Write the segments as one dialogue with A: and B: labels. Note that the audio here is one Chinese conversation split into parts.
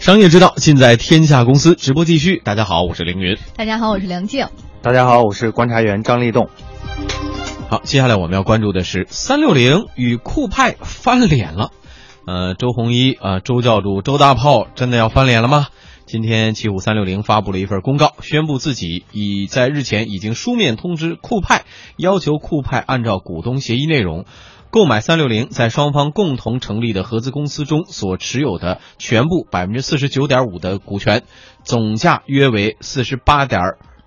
A: 商业之道，尽在天下公司。直播继续，大家好，我是凌云。
B: 大家好，我是梁静。
C: 大家好，我是观察员张立栋。
A: 好，接下来我们要关注的是三六零与酷派翻脸了。呃，周鸿祎啊，周教主，周大炮真的要翻脸了吗？今天，奇虎三六零发布了一份公告，宣布自己已在日前已经书面通知酷派，要求酷派按照股东协议内容。购买三六零在双方共同成立的合资公司中所持有的全部百分之四十九点五的股权，总价约为四十八点，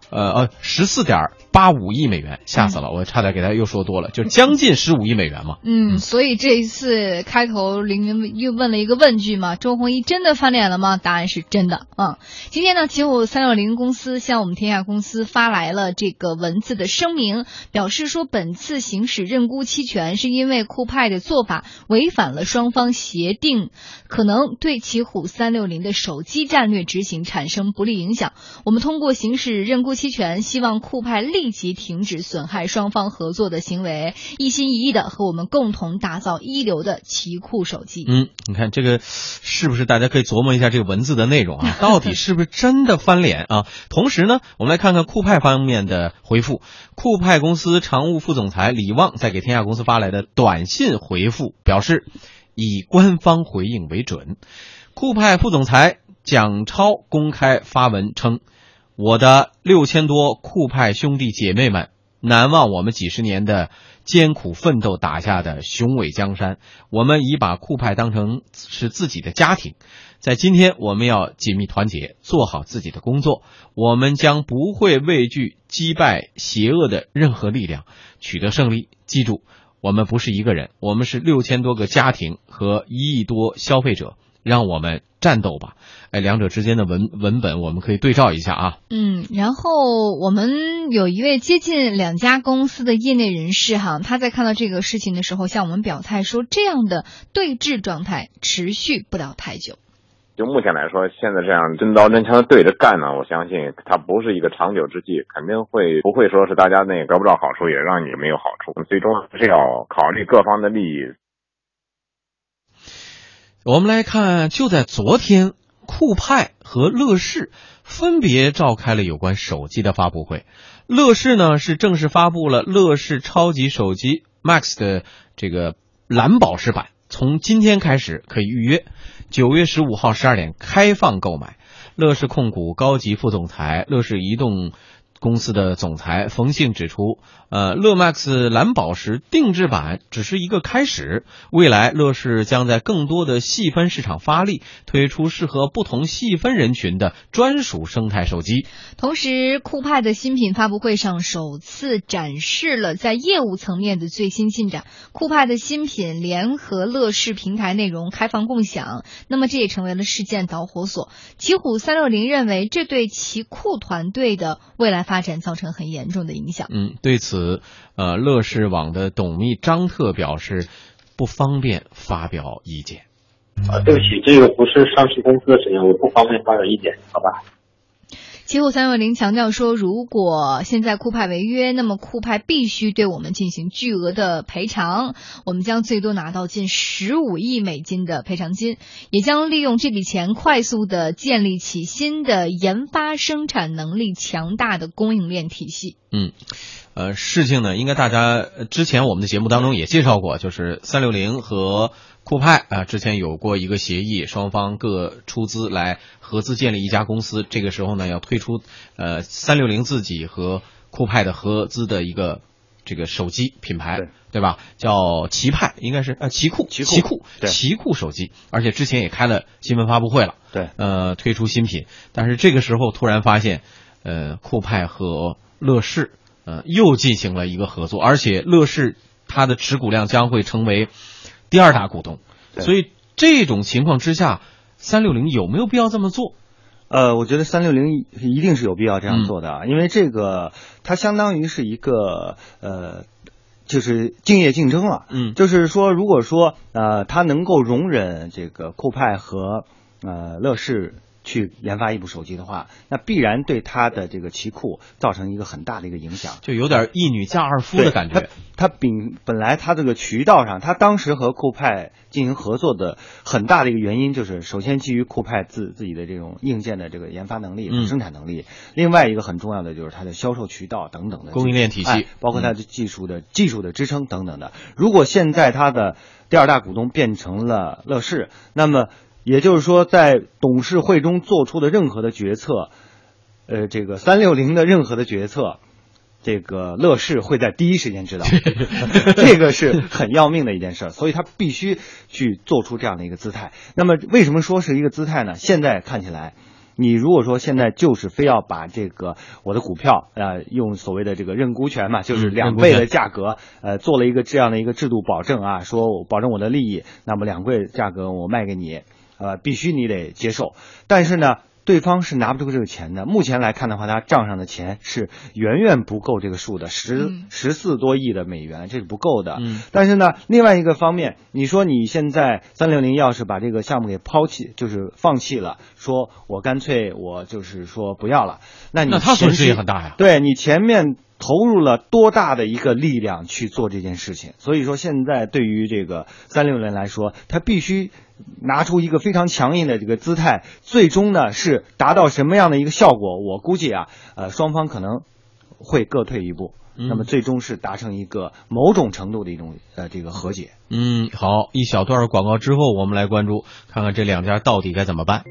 A: 呃呃十四点。八五亿美元，吓死了！我差点给他又说多了，就将近十五亿美元嘛。
B: 嗯，所以这一次开头凌云又问了一个问句嘛：周鸿祎真的翻脸了吗？答案是真的啊。今天呢，奇虎三六零公司向我们天下公司发来了这个文字的声明，表示说本次行使认沽期权是因为酷派的做法违反了双方协定，可能对奇虎三六零的手机战略执行产生不利影响。我们通过行使认沽期权，希望酷派立。立即停止损害双方合作的行为，一心一意的和我们共同打造一流的奇酷手机。
A: 嗯，你看这个是不是？大家可以琢磨一下这个文字的内容啊，到底是不是真的翻脸啊？同时呢，我们来看看酷派方面的回复。酷派公司常务副总裁李旺在给天下公司发来的短信回复表示，以官方回应为准。酷派副总裁蒋超公开发文称。我的六千多酷派兄弟姐妹们，难忘我们几十年的艰苦奋斗打下的雄伟江山。我们已把酷派当成是自己的家庭，在今天，我们要紧密团结，做好自己的工作。我们将不会畏惧击败邪恶的任何力量，取得胜利。记住，我们不是一个人，我们是六千多个家庭和一亿多消费者。让我们战斗吧！哎，两者之间的文文本我们可以对照一下啊。
B: 嗯，然后我们有一位接近两家公司的业内人士哈，他在看到这个事情的时候向我们表态说，这样的对峙状态持续不了太久。
D: 就目前来说，现在这样真刀真枪的对着干呢，我相信它不是一个长久之计，肯定会不会说是大家那得不到好处，也让你没有好处。最终还是要考虑各方的利益。
A: 我们来看，就在昨天，酷派和乐视分别召开了有关手机的发布会。乐视呢是正式发布了乐视超级手机 Max 的这个蓝宝石版，从今天开始可以预约，九月十五号十二点开放购买。乐视控股高级副总裁、乐视移动。公司的总裁冯信指出，呃，乐 Max 蓝宝石定制版只是一个开始，未来乐视将在更多的细分市场发力，推出适合不同细分人群的专属生态手机。
B: 同时，酷派的新品发布会上首次展示了在业务层面的最新进展。酷派的新品联合乐视平台内容开放共享，那么这也成为了事件导火索。奇虎三六零认为，这对奇酷团队的未来发发展造成很严重的影响。
A: 嗯，对此，呃，乐视网的董秘张特表示不方便发表意见。
E: 啊，对不起，这个不是上市公司的事情，我不方便发表意见，好吧？
B: 奇虎三六零强调说，如果现在酷派违约，那么酷派必须对我们进行巨额的赔偿，我们将最多拿到近十五亿美金的赔偿金，也将利用这笔钱快速的建立起新的研发生产能力强大的供应链体系。
A: 嗯，呃，事情呢，应该大家之前我们的节目当中也介绍过，就是三六零和。酷派啊，之前有过一个协议，双方各出资来合资建立一家公司。这个时候呢，要推出呃三六零自己和酷派的合资的一个这个手机品牌，对吧？叫奇派，应该是呃奇酷，奇酷，奇酷手机。而且之前也开了新闻发布会了，
C: 对，
A: 呃，推出新品。但是这个时候突然发现，呃，酷派和乐视呃又进行了一个合作，而且乐视它的持股量将会成为。第二大股东，所以这种情况之下，三六零有没有必要这么做？
C: 呃，我觉得三六零一定是有必要这样做的啊，因为这个它相当于是一个呃，就是竞业竞争了。
A: 嗯，
C: 就是说，如果说呃，它能够容忍这个酷派和呃乐视去研发一部手机的话，那必然对它的这个奇库造成一个很大的一个影响。
A: 就有点一女嫁二夫的感觉。
C: 它本本来它这个渠道上，它当时和酷派进行合作的很大的一个原因，就是首先基于酷派自自己的这种硬件的这个研发能力、
A: 嗯
C: 生产能力，另外一个很重要的就是它的销售渠道等等的
A: 供应链体系
C: 哎包括它的技术的、技术的支撑等等的。如果现在它的第二大股东变成了乐视，那么也就是说，在董事会中做出的任何的决策，呃，这个三六零的任何的决策，这个乐视会在第一时间知道，这个是很要命的一件事儿，所以他必须去做出这样的一个姿态。那么为什么说是一个姿态呢？现在看起来。你如果说现在就是非要把这个我的股票，呃，用所谓的这个认沽权嘛，就是
A: 嗯
C: 两倍的价格，呃，做了一个这样的一个制度保证啊，说我保证我的利益，那么两倍价格我卖给你，呃，必须你得接受。但是呢，对方是拿不出这个钱的。目前来看的话，他账上的钱是远远不够这个数的，十
B: 嗯
C: 十四多亿的美元，这是不够的。
A: 嗯
C: 但是呢，另外一个方面，你说你现在三六零要是把这个项目给抛弃，就是放弃了，说我干脆我就是说不要了，那你
A: 那他损失也很大呀。
C: 对你前面投入了多大的一个力量去做这件事情，所以说现在对于这个三六零来说，他必须拿出一个非常强硬的这个姿态，最终呢是达到什么样的一个效果？我估计啊，呃，双方可能会各退一步。
A: 嗯
C: 那么最终是达成一个某种程度的一种呃这个和解。
A: 嗯，好，一小段广告之后，我们来关注看看这两家到底该怎么办。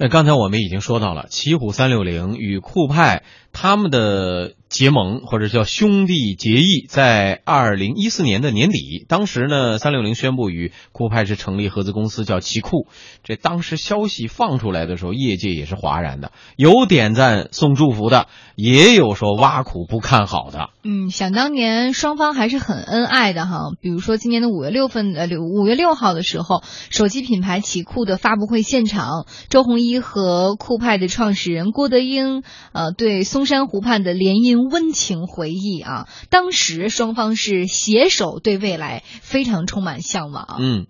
A: 那刚才我们已经说到了，奇虎三六零与酷派他们的结盟或者叫兄弟结义，在二零一四年的年底，当时呢，三六零宣布与酷派是成立合资公司，叫奇酷。这当时消息放出来的时候，业界也是哗然的，有点赞送祝福的，也有说挖苦不看好的。
B: 嗯，想当年双方还是很恩爱的哈。比如说今年的五月六份呃六五月六号的时候，手机品牌奇酷的发布会现场，周鸿祎和酷派的创始人郭德英呃对松山湖畔的联姻温情回忆啊。当时双方是携手对未来非常充满向往。
A: 嗯，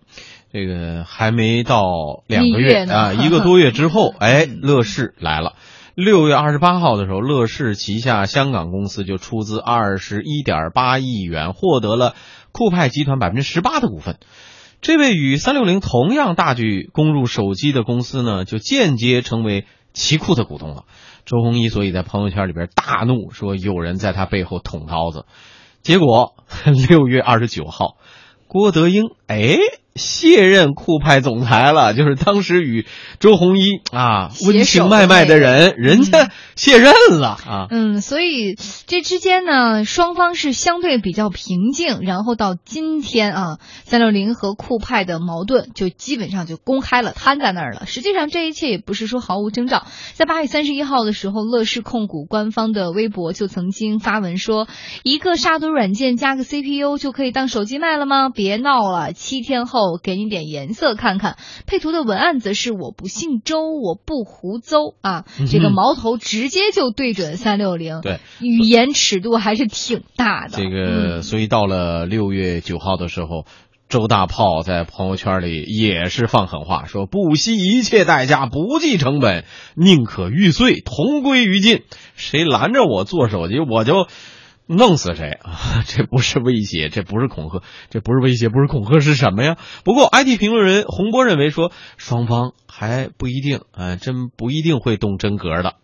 A: 这个还没到两个
B: 一月呢
A: 啊，一个多月之后，哎，乐视来了。六月二十八号的时候，乐视旗下香港公司就出资二十一点八亿元，获得了酷派集团百分之十八的股份。这位与三六零同样大举攻入手机的公司呢，就间接成为奇酷的股东了。周鸿祎所以在朋友圈里边大怒，说有人在他背后捅刀子。结果 六月二十九号，郭德英哎卸任酷派总裁了，就是当时与周鸿祎啊温情脉脉的人，人家卸任了啊。
B: 嗯，所以这之间呢，双方是相对比较平静，然后到今天啊，三六零和酷派的矛盾就基本上就公开了，摊在那儿了。实际上这一切也不是说毫无征兆，在八月三十一号的时候，乐视控股官方的微博就曾经发文说，一个杀毒软件加个 CPU 就可以当手机卖了吗？别闹了，七天后给你点颜色看看。配图的文案则是我不姓周，我不胡诌啊，这个矛头直接就对准三六零。
A: 对，
B: 语言尺度还是挺大的。
A: 这个，所以到了六月九号的时候，周大炮在朋友圈里也是放狠话，说不惜一切代价，不计成本，宁可玉碎，同归于尽。谁拦着我做手机，我就弄死谁 啊！这不是威胁，这不是恐吓，这不是威胁，不是恐吓，是什么呀？不过，IT 评论人洪波认为说，双方还不一定，啊，真不一定会动真格的。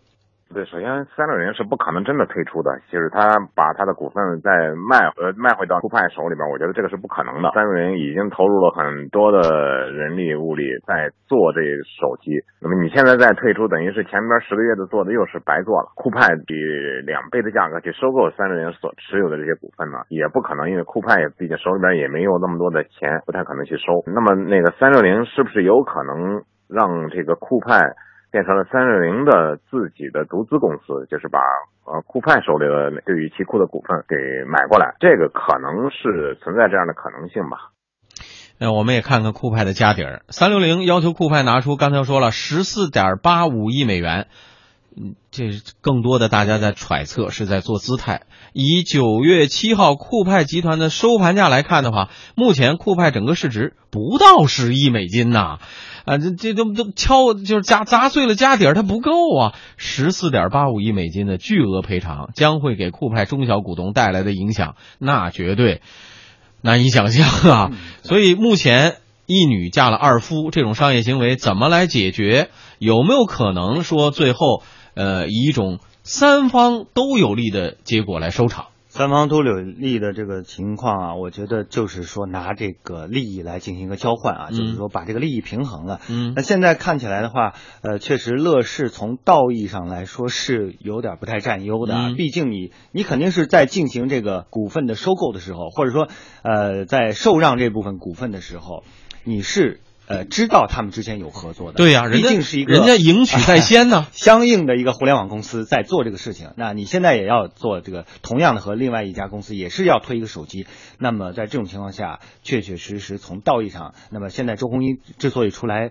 D: 对，首先三六零是不可能真的退出的，就是他把他的股份再卖呃卖回到酷派手里边，我觉得这个是不可能的。三六零已经投入了很多的人力物力在做这手机，那么你现在再退出，等于是前边十个月的做的又是白做了。酷派以两倍的价格去收购三六零所持有的这些股份呢，也不可能，因为酷派毕竟手里边也没有那么多的钱，不太可能去收。那么那个三六零是不是有可能让这个酷派？变成了三六零的自己的独资公司，就是把呃酷派手里的对于奇酷的股份给买过来，这个可能是存在这样的可能性吧。
A: 那我们也看看酷派的家底儿，三六零要求酷派拿出刚才说了十四点八五亿美元，嗯，这更多的大家在揣测，是在做姿态。以九月七号酷派集团的收盘价来看的话，目前酷派整个市值不到十亿美金呐，啊，这这都都敲就是砸砸碎了家底儿，它不够啊！十四点八五亿美金的巨额赔偿将会给酷派中小股东带来的影响，那绝对难以想象啊！所以目前一女嫁了二夫这种商业行为怎么来解决？有没有可能说最后？呃，以一种三方都有利的结果来收场。
C: 三方都有利的这个情况啊，我觉得就是说拿这个利益来进行一个交换啊，就是说把这个利益平衡了。
A: 嗯，
C: 那现在看起来的话，呃，确实乐视从道义上来说是有点不太占优的啊。毕竟你你肯定是在进行这个股份的收购的时候，或者说呃在受让这部分股份的时候，你是。呃，知道他们之间有合作的，
A: 对呀，
C: 毕竟是一个
A: 人家迎娶在先呢，
C: 相应的一个互联网公司在做这个事情。那你现在也要做这个，同样的和另外一家公司也是要推一个手机。那么在这种情况下，确确实实从道义上，那么现在周鸿祎之所以出来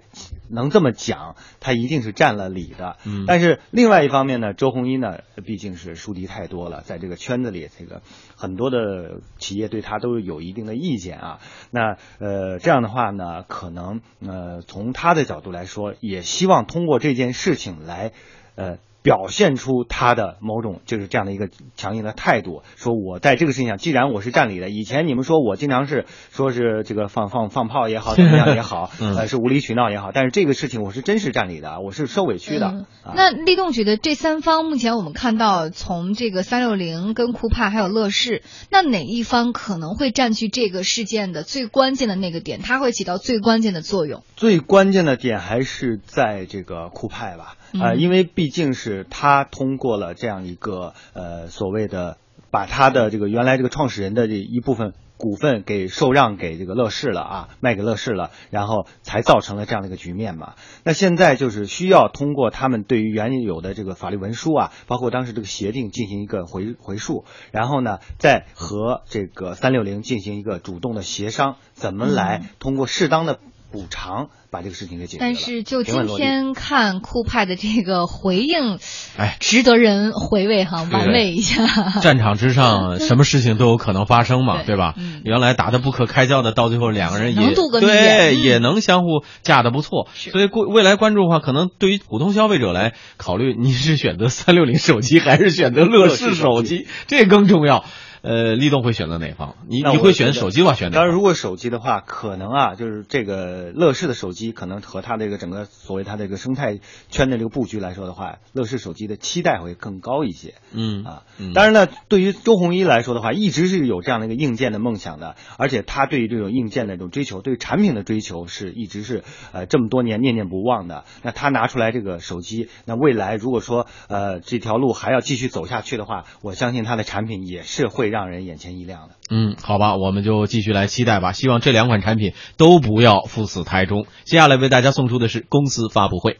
C: 能这么讲，他一定是占了理的。
A: 嗯，
C: 但是另外一方面呢，周鸿祎呢毕竟是树敌太多了，在这个圈子里，这个很多的企业对他都有一定的意见啊。那呃这样的话呢，可能。呃，从他的角度来说，也希望通过这件事情来，呃。表现出他的某种就是这样的一个强硬的态度，说我在这个事情上，既然我是占理的，以前你们说我经常是说是这个放放放炮也好，怎么样也好，呃，是无理取闹也好，但是这个事情我是真是占理的，我是受委屈的。
B: 那立动觉得这三方目前我们看到，从这个三六零跟酷派还有乐视，那哪一方可能会占据这个事件的最关键的那个点？它会起到最关键的作用？
C: 最关键的点还是在这个酷派吧。啊，因为毕竟是他通过了这样一个呃所谓的，把他的这个原来这个创始人的这一部分股份给受让给这个乐视了啊，卖给乐视了，然后才造成了这样的一个局面嘛。那现在就是需要通过他们对于原有的这个法律文书啊，包括当时这个协定进行一个回回溯，然后呢，再和这个三六零进行一个主动的协商，怎么来通过适当的补偿。把这个事情给解决
B: 但是就今天看酷派的这个回应，
A: 哎，
B: 值得人回味哈，玩味一下。
A: 战场之上，什么事情都有可能发生嘛，对。吧？原来打得不可开交的，到最后两个人也对，也能相互架得不错。所以未未来关注的话，可能对于普通消费者来考虑，你是选择三六零手机还是选择乐视手机，这更重要。呃，立动会选择哪方？你你会选手机吗，选哪？
C: 当然，如果手机的话，可能啊，就是这个乐视的手机，可能和它这个整个所谓它这个生态圈的这个布局来说的话，乐视手机的期待会更高一些。
A: 嗯
C: 啊，当然呢，对于周鸿祎来说的话，一直是有这样的一个硬件的梦想的，而且他对于这种硬件的这种追求，对产品的追求是一直是呃这么多年念念不忘的。那他拿出来这个手机，那未来如果说呃这条路还要继续走下去的话，我相信他的产品也是会。让人眼前一亮的，
A: 嗯，好吧，我们就继续来期待吧。希望这两款产品都不要赴死台中。接下来为大家送出的是公司发布会。